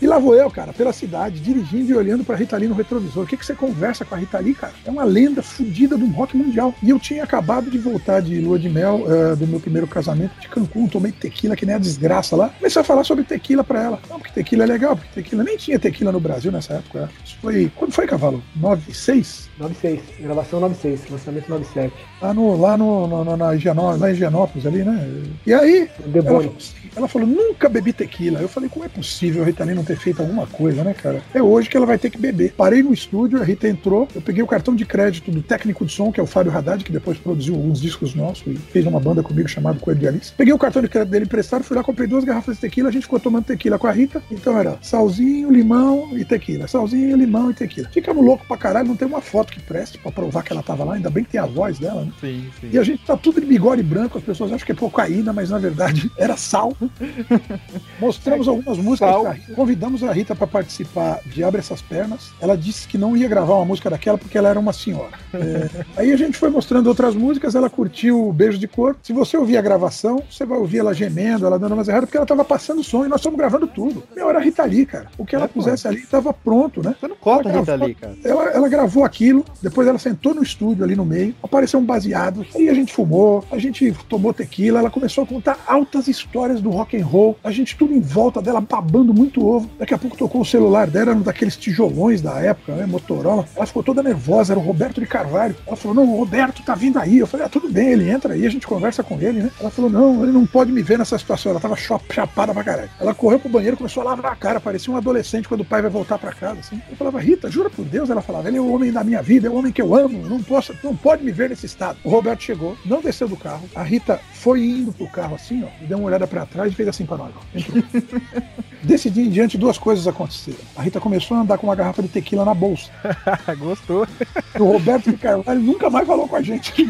E lá vou eu, cara, pela cidade, dirigindo e olhando pra Rita Lee no retrovisor. O que, que você conversa com a Rita Lee, cara? É uma lenda fodida do rock mundial. E eu tinha acabado de voltar de lua de mel uh, do meu primeiro casamento de Cancún, tomei tequila que nem a desgraça lá. Comecei a falar sobre tequila pra ela. Não, porque tequila é legal, porque tequila nem tinha tequila no Brasil nessa época. Isso foi. Quando foi, Cavalo? 96? 96, gravação 96, lançamento 97. Lá, no, lá, no, no, na Higienó, lá em Higienópolis ali, né? E aí, ela falou, assim, ela falou, nunca bebi tequila. Eu falei, como é possível Rita Lee não ter feito alguma coisa, né, cara? É hoje que ela vai ter que beber. Parei no estúdio, a Rita entrou, eu peguei o cartão de crédito do técnico de som, que é o Fábio Haddad, que depois produziu alguns discos nossos e fez uma banda comigo chamado Coelho de Alice. Peguei o cartão de crédito dele emprestado, fui lá, comprei duas garrafas de tequila, a gente ficou tomando tequila com a Rita. Então era salzinho, limão e tequila. Salzinho, limão e tequila. Ficamos loucos pra caralho, não tem uma foto que preste pra provar que ela tava lá, ainda bem que tem a voz dela, né? Sim, sim. E a gente tá tudo de bigode branco, as pessoas acham que é cocaína, mas na verdade era sal. Mostramos algumas músicas pra Rita, convidamos a Rita para participar de Abre Essas Pernas. Ela disse que não ia gravar uma música daquela porque ela era uma senhora. É, aí a gente foi mostrando outras músicas, ela curtiu Beijo de Cor. Se você ouvir a gravação, você vai ouvir ela gemendo, ela dando umas erradas, porque ela tava passando som e nós estamos gravando tudo. Meu, era a Rita Lee, cara. O que ela É, pô. pusesse ali tava pronto, né? Você não corta a Ela Rita gravou- Lee, cara. Ela, ela gravou aquilo, depois ela sentou no estúdio ali no meio, apareceu um baseado, aí a gente fumou, a gente tomou tequila, ela começou a contar altas histórias do rock and roll, a gente tudo em volta dela babando muito ovo. Daqui a pouco tocou o celular dela, era um daqueles tijolões da época, né, Motorola. Ela ficou toda nervosa, era o Roberto de Carvalho. Ela falou: "Não, o Roberto tá vindo aí". Eu falei: "Ah, tudo bem, ele entra aí, a gente conversa com ele, né?". Ela falou: "Não, ele não pode me ver nessa situação". Ela tava chapada pra caralho. Ela correu pro banheiro, começou a lavar a cara, parecia um adolescente quando o pai vai voltar pra casa, assim. Eu falava: "Rita, jura por Deus?". Ela falava: "Ele é o homem da minha vida, é o homem que eu amo, não posso, não pode me ver nesse estado". O Roberto chegou, não desceu do carro. A Rita foi indo pro carro assim, ó, e deu uma olhada pra trás e fez assim pra nós, ó. Entrou. Desse dia em diante, duas coisas aconteceram. A Rita começou a andar com uma garrafa de tequila na bolsa. Gostou? E o Roberto de Carvalho nunca mais falou com a gente.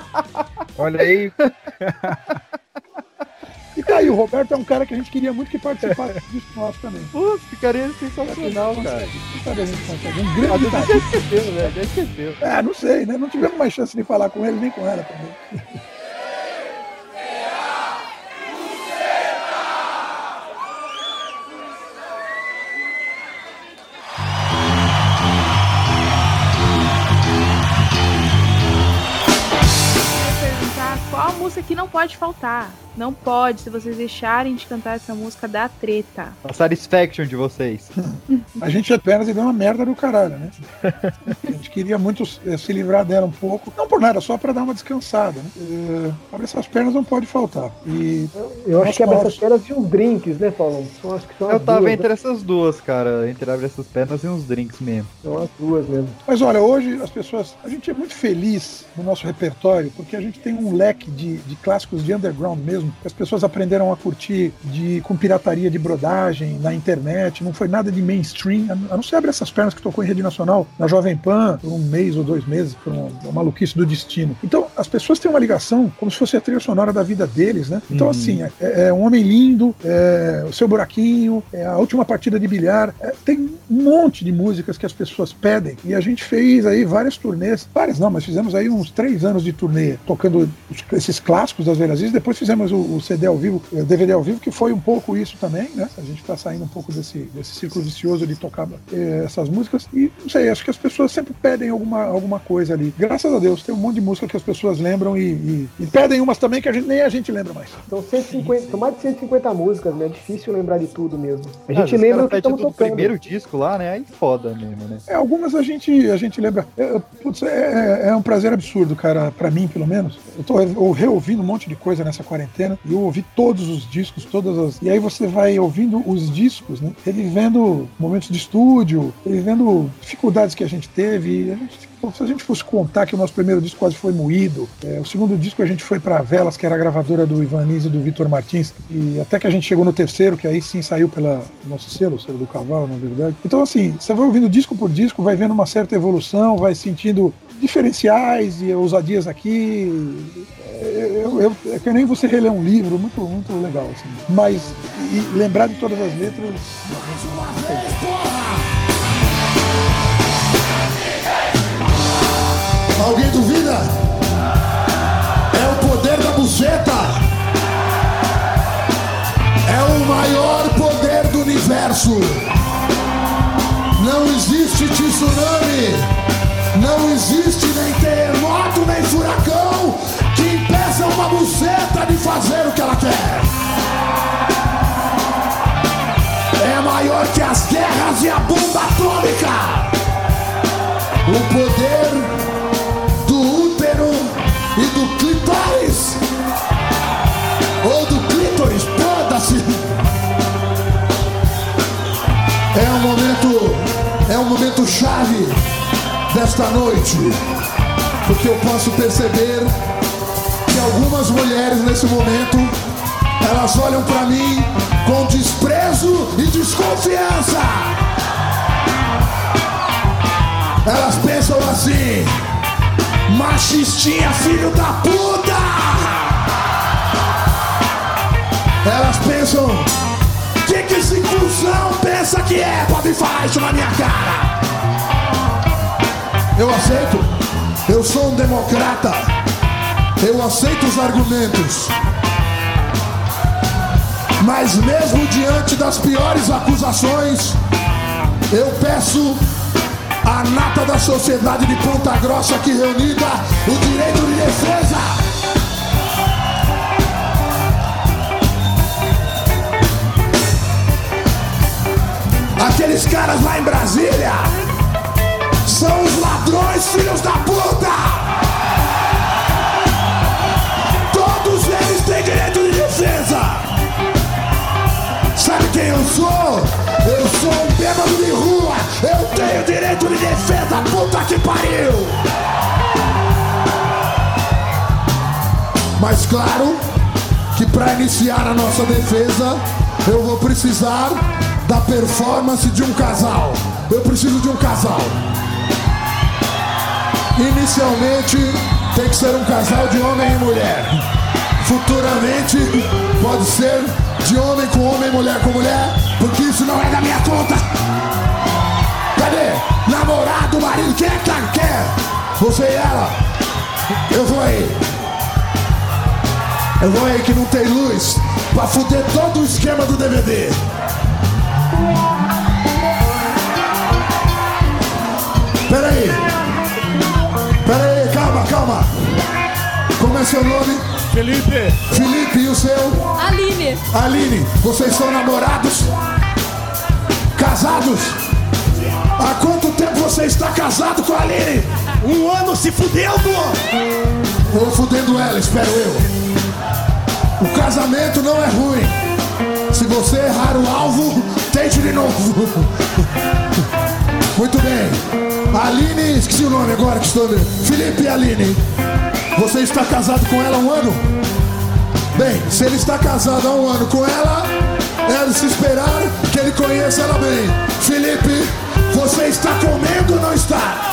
Olha aí. E tá aí, o Roberto é um cara que a gente queria muito que participasse disso nosso também. Putz, ficaria sensacional, cara. Quem sabe a gente consegue. Um Às grande cara. até esqueceu, né? Até esqueceu. É, não sei, né? Não tivemos mais chance de falar com ele nem com ela também. Qual música que não pode faltar. Não pode, se vocês deixarem de cantar essa música, dá treta. A satisfaction de vocês. A gente apenas deu uma merda do caralho, né? A gente queria muito eh, se livrar dela um pouco. Não por nada, só pra dar uma descansada, né? Abre essas pernas não pode faltar. E Eu acho que abre essas pernas e uns drinks, né, Paulo? São, acho que são Eu as tava duas, entre né? essas duas, cara. Entre abre essas pernas e uns drinks mesmo. São as duas mesmo. Mas olha, hoje as pessoas. A gente é muito feliz no nosso repertório, porque a gente tem um leque de, de clássicos de underground mesmo, que as pessoas aprenderam a curtir de, com pirataria de brodagem na internet, não foi nada de mainstream, a não ser abre essas pernas que tocou em rede nacional, na Jovem Pan, por um mês ou dois meses, por uma, uma maluquice do destino. Então, as pessoas têm uma ligação como se fosse a trilha sonora da vida deles, né? Então, assim, é, é um homem lindo, é o seu buraquinho, é a última partida de bilhar, é, tem um monte de músicas que as pessoas pedem e a gente fez aí várias turnês, várias não, mas fizemos aí uns três anos de turnê tocando os- esses clássicos das Verazias, depois fizemos o, o CD ao vivo, o DVD ao vivo, que foi um pouco isso também, né? A gente tá saindo um pouco desse, desse círculo vicioso de tocar eh, essas músicas e não sei, acho que as pessoas sempre pedem alguma, alguma coisa ali. Graças a Deus, tem um monte de música que as pessoas lembram e, e- e pedem umas também que a gente, nem a gente lembra mais. São, 150, são mais de 150 músicas, né? É difícil lembrar de tudo mesmo. A Ah, gente os lembra o que estamos do tocando. primeiro disco lá, né? Aí foda mesmo, né? É, algumas a gente, a gente lembra. É, putz, é, é um prazer absurdo, cara, pra mim, pelo menos. Eu tô eu reouvindo um monte de coisa nessa quarentena e eu ouvi todos os discos, todas as. E aí você vai ouvindo os discos, né? Revivendo momentos de estúdio, revivendo dificuldades que a gente teve. A gente, se a gente fosse contar que o nosso primeiro disco quase foi moído, é, o segundo disco a gente foi pra Velas, que era a gravadora do Ivan e do Vitor Martins, e até que a gente chegou no terceiro, que aí sim saiu pela nosso selo, o selo do cavalo, na verdade. Então, assim, você vai ouvindo disco por disco, vai vendo uma certa evolução, vai sentindo diferenciais e ousadias aqui. É, Eu, eu, é que nem você reler um livro, muito, muito legal, assim. Mas lembrar de todas as letras. Alguém duvida? É o poder da buceta. É o maior poder do universo. Não existe tsunami, não existe nem terremoto, nem furacão impeça uma buceta de fazer o que ela quer. É maior que as guerras e a bomba atômica. O poder do útero e do clitóris. Ou do clítoris, foda-se. É um momento, é um momento chave desta noite, porque eu posso perceber algumas mulheres nesse momento elas olham pra mim com desprezo e desconfiança. Elas pensam assim: machistinha, filho da puta. Elas pensam: que que esse cuzão pensa que é? Pode falar isso na minha cara. Eu aceito. Eu sou um democrata. Eu aceito os argumentos. Mas mesmo diante das piores acusações, eu peço à nata da sociedade de Ponta Grossa aqui reunida o direito de defesa. Aqueles caras lá em Brasília são os ladrões, filhos da puta! Direito de defesa! Sabe quem eu sou? Eu sou um bêbado de rua! Eu tenho direito de defesa, puta que pariu! Mas claro que para iniciar a nossa defesa, eu vou precisar da performance de um casal. Eu preciso de um casal. Inicialmente tem que ser um casal de homem e mulher. Futuramente pode ser de homem com homem, mulher com mulher, porque isso não é da minha conta. Cadê? Namorado, marido, quem é que quer? Você e ela. Eu vou aí. Eu vou aí que não tem luz pra fuder todo o esquema do DVD. Pera aí. Pera aí, calma, calma. Como é seu nome? Felipe. Felipe, e o seu? Aline. Aline, vocês são namorados? Casados? Há quanto tempo você está casado com a Aline? Um ano se fudendo! Ou fudendo ela, espero eu. O casamento não é ruim. Se você errar o alvo, tente de novo. Muito bem. Aline, esqueci o nome agora que estou vendo. Felipe e Aline. Você está casado com ela há um ano? Bem, se ele está casado há um ano com ela, é de se esperar que ele conheça ela bem. Felipe, você está comendo ou não está?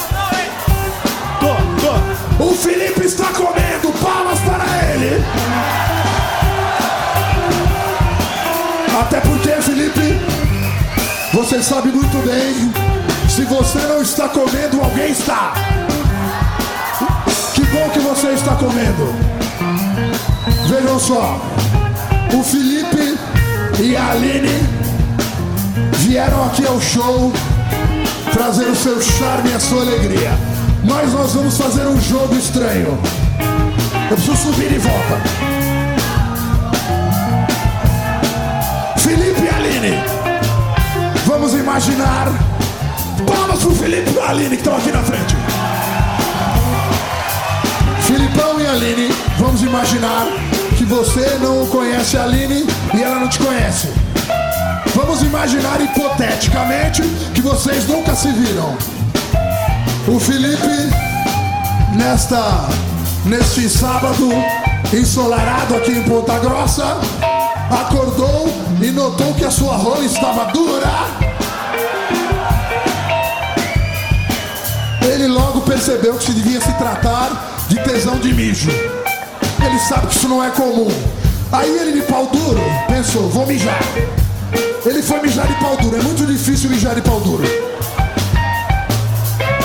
Tô, tô. O Felipe está comendo, palmas para ele. Até porque, Felipe, você sabe muito bem, se você não está comendo, alguém está. Bom que você está comendo. Vejam só, o Felipe e a Aline vieram aqui ao show trazer o seu charme e a sua alegria. Mas nós vamos fazer um jogo estranho. Eu preciso subir e volta. Felipe e Aline, vamos imaginar. Palmas pro Felipe e Aline que estão aqui na frente. Filipão e Aline, vamos imaginar que você não conhece a Aline e ela não te conhece. Vamos imaginar hipoteticamente que vocês nunca se viram. O Felipe, nesta, neste sábado ensolarado aqui em Ponta Grossa, acordou e notou que a sua rola estava dura. Ele logo percebeu que se devia se tratar de tesão de mijo. Ele sabe que isso não é comum. Aí ele de pau duro pensou, vou mijar. Ele foi mijar de pau duro, é muito difícil mijar de pau duro.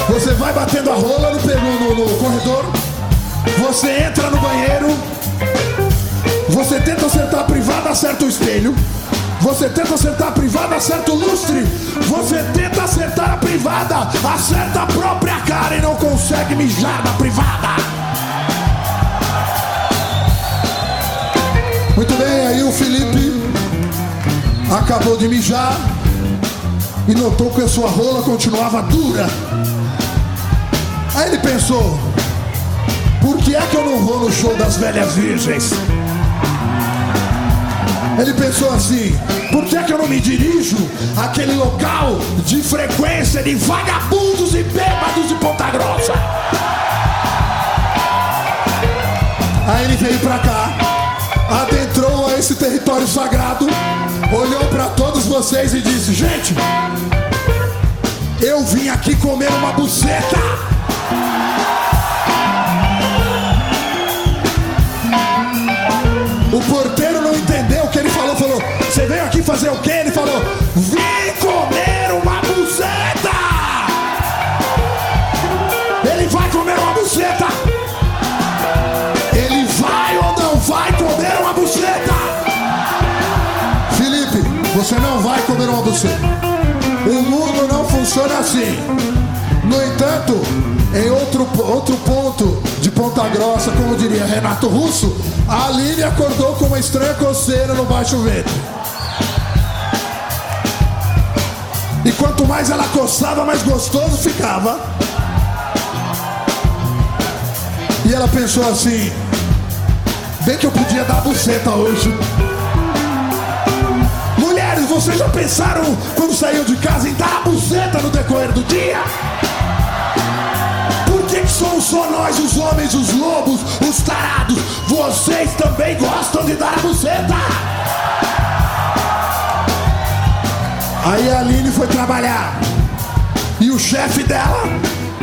Você vai batendo a rola no, no, no, corredor, você entra no banheiro, você tenta acertar a privada, acerta o espelho. Você tenta acertar a privada, acerta o lustre. Você tenta acertar a privada, acerta a própria cara e não consegue mijar na privada. Muito bem, aí o Felipe acabou de mijar e notou que a sua rola continuava dura. Aí ele pensou: por que é que eu não vou no show das velhas virgens? Ele pensou assim: por que é que eu não me dirijo àquele local de frequência de vagabundos e bêbados de Ponta Grossa? Aí ele veio pra cá, adentrou a esse território sagrado, olhou pra todos vocês e disse: gente, eu vim aqui comer uma buceta. Você veio aqui fazer o quê? Ele falou: Vim comer uma buceta. Ele vai comer uma buceta. Ele vai ou não vai comer uma buceta? Felipe, você não vai comer uma buceta. O mundo não funciona assim. No entanto, em outro, outro ponto de Ponta Grossa, como diria Renato Russo, a Aline acordou com uma estranha coceira no baixo ventre. E quanto mais ela coçava, mais gostoso ficava. E ela pensou assim: bem que eu podia dar buceta hoje. Mulheres, vocês já pensaram quando saíram de casa em dar buceta no decorrer do dia? Somos só nós, os homens, os lobos, os tarados? Vocês também gostam de dar a buceta? Aí a Aline foi trabalhar. E o chefe dela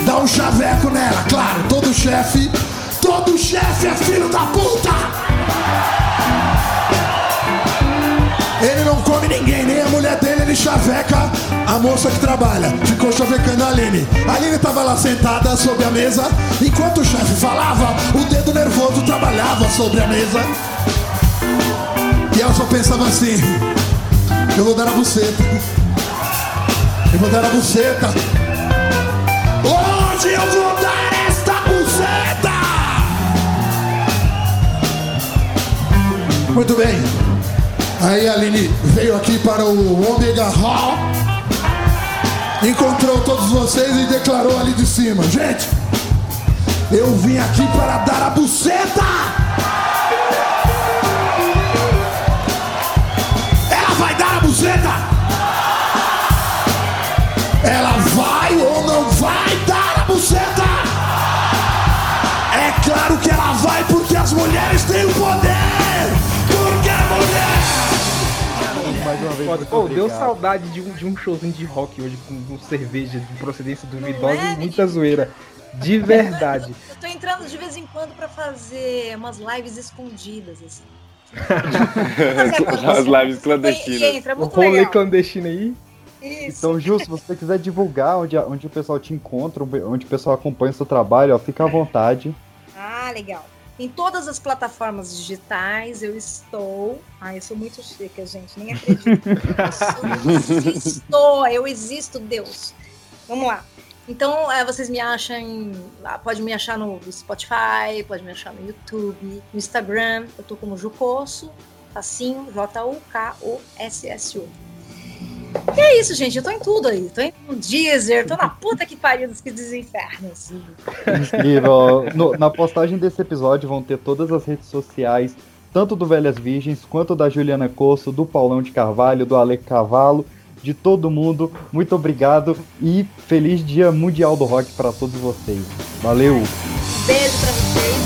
dá um chaveco nela. Claro, todo chefe, todo chefe é filho da puta! Ele não come ninguém, nem a mulher dele, ele chaveca a moça que trabalha. Ficou chavecando a Aline. A Aline tava lá sentada sobre a mesa. Enquanto o chefe falava, o dedo nervoso trabalhava sobre a mesa. E ela só pensava assim: Eu vou dar a buceta. Eu vou dar a buceta. Onde eu vou dar esta buceta? Muito bem. Aí a Aline veio aqui para o Omega Hall, encontrou todos vocês e declarou ali de cima: Gente, eu vim aqui para dar a buceta! Ela vai dar a buceta! Ela vai ou não vai dar a buceta? É claro que ela vai porque as mulheres têm o poder! Foda. Pô, deu saudade de um, de um showzinho de rock hoje com, com cerveja de procedência duvidosa é, e muita zoeira. De verdade. Eu tô entrando de vez em quando pra fazer umas lives escondidas, assim. As lives clandestinas. Entra, é O rolê clandestino aí. Isso. Então, Ju, se você quiser divulgar onde, onde o pessoal te encontra, onde o pessoal acompanha o seu trabalho, ó, fica à vontade. Ah, legal. Em todas as plataformas digitais eu estou. Ah, eu sou muito chique, gente, nem acredito. Eu existo, eu existo, Deus. Vamos lá. Então, é, vocês me acham, ah, pode me achar no Spotify, pode me achar no YouTube, no Instagram. Eu tô como Jucosso, facinho, J-U-K-O-S-S-O. E é isso, gente. Eu tô em tudo aí. Tô em Deezer, tô na puta que pariu dos que desinfernos. Incrível. ó. No- na postagem desse episódio vão ter todas as redes sociais, tanto do Velhas Virgens, quanto da Juliana Coço, do Paulão de Carvalho, do Ale Cavalo, de todo mundo. Muito obrigado e feliz Dia Mundial do Rock para todos vocês. Valeu! Beijo pra vocês.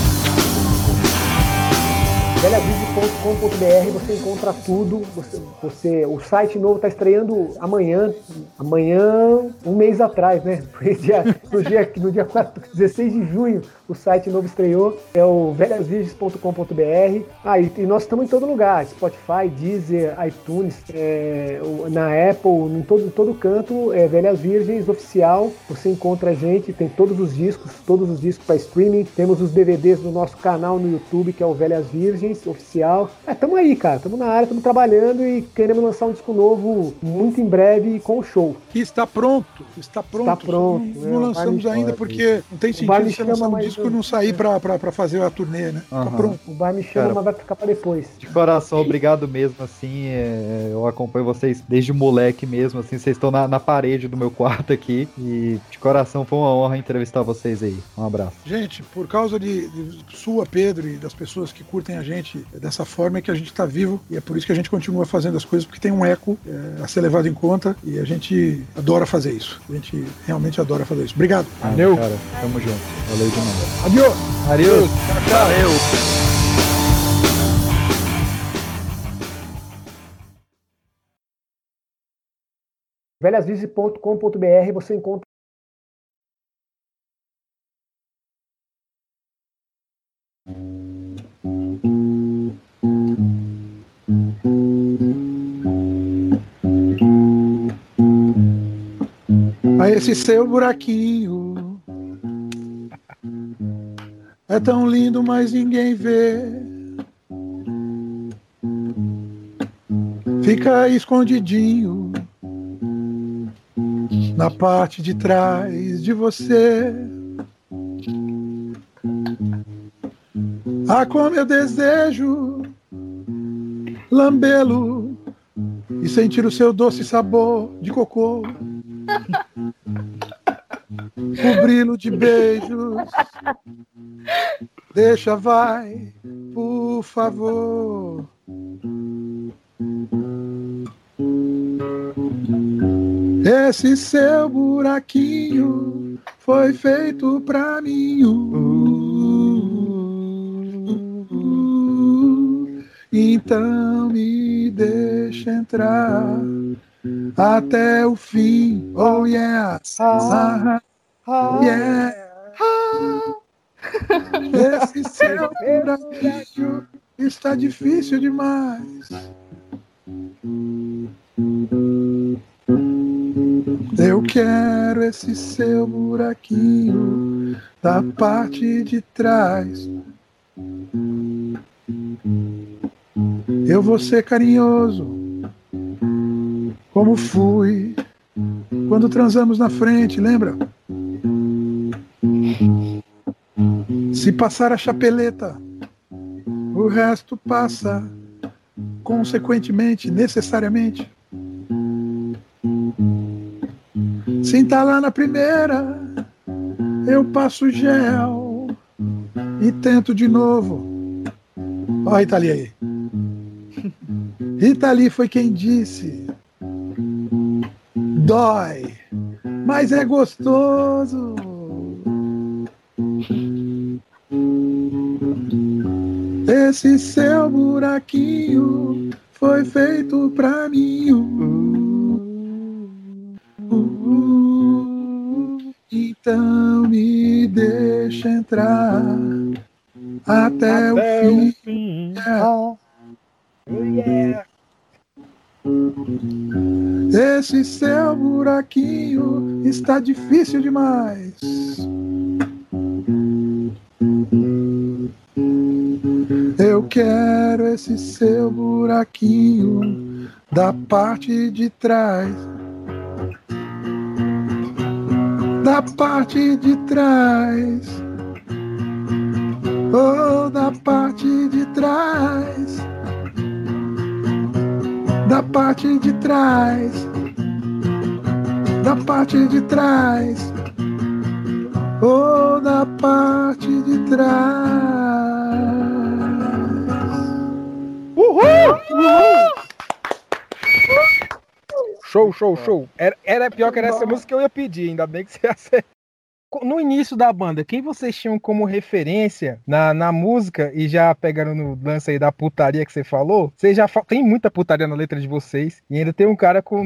velhavídeo.com.br você encontra tudo. Você, você- o site novo está estreando amanhã. Amanhã, um mês atrás, né? Dia- no, dia, no dia 4, 16 de junho, o site novo estreou. É o velhasvirgens.com.br. Ah, e, e nós estamos em todo lugar: Spotify, Deezer, iTunes, é, na Apple, em todo, todo canto. É Velhas Virgens Oficial. Você encontra a gente, tem todos os discos, todos os discos para streaming. Temos os DVDs do nosso canal no YouTube, que é o Velhas Virgens Oficial. Especial. É, tamo aí, cara. Tamo na área, tamo trabalhando e queremos lançar um disco novo muito em breve com show. Que está pronto, está pronto. Está pronto. Não, não é, lançamos ainda porque não tem O sentido você lançar um disco e não sair pra, pra, pra fazer a turnê, né? Tá Aham. pronto. O bar me chama, Cara, mas vai ficar pra depois. De coração, obrigado mesmo, assim, é, eu acompanho vocês desde moleque mesmo, assim, vocês estão na, na parede do meu quarto aqui, e de coração foi uma honra entrevistar vocês aí. Um abraço. Gente, por causa de, de sua, Pedro, e das pessoas que curtem a gente dessa forma é que a gente está vivo e é por isso que a gente continua fazendo as coisas, porque tem um eco é, a ser levado em conta e a gente adora fazer isso. A gente realmente adora fazer isso. Obrigado. Valeu. Cara, tamo junto. Valeu demais. Adiós. Adeus. Valeu. velhasvice.com.br você encontra esse seu buraquinho. É tão lindo, mas ninguém vê. Fica escondidinho na parte de trás de você. Ah, como eu desejo lambê-lo e sentir o seu doce sabor de cocô. Cobri-lo de beijos. Deixa, vai, por favor. Esse seu buraquinho foi feito pra mim. Então me deixa entrar até o fim. Oh yeah. Ah, yeah. Esse seu buraquinho está difícil demais. Eu quero esse seu buraquinho da parte de trás. Eu vou ser carinhoso, como fui quando transamos na frente, lembra? Se passar a chapeleta, o resto passa, consequentemente, necessariamente. Se entalar na primeira, eu passo gel e tento de novo. Ó, a Rita Lee aí. Rita Lee foi quem disse: dói, mas é gostoso. Esse seu buraquinho foi feito pra mim. Uh, uh, então me deixa entrar até, o fim. Yeah. Esse seu buraquinho está difícil demais. Eu quero esse seu buraquinho da parte de trás. Da parte de trás. Oh, da parte de trás. Da parte de trás. Da parte de trás. Oh, da parte de trás. Uhul! Uhul! Show, show, show. Era, era pior que era essa música que eu ia pedir, ainda bem que você acertou. No início da banda, quem vocês tinham como referência na, na música e já pegaram no lance aí da putaria que você falou? Você já fa- tem muita putaria na letra de vocês e ainda tem um cara com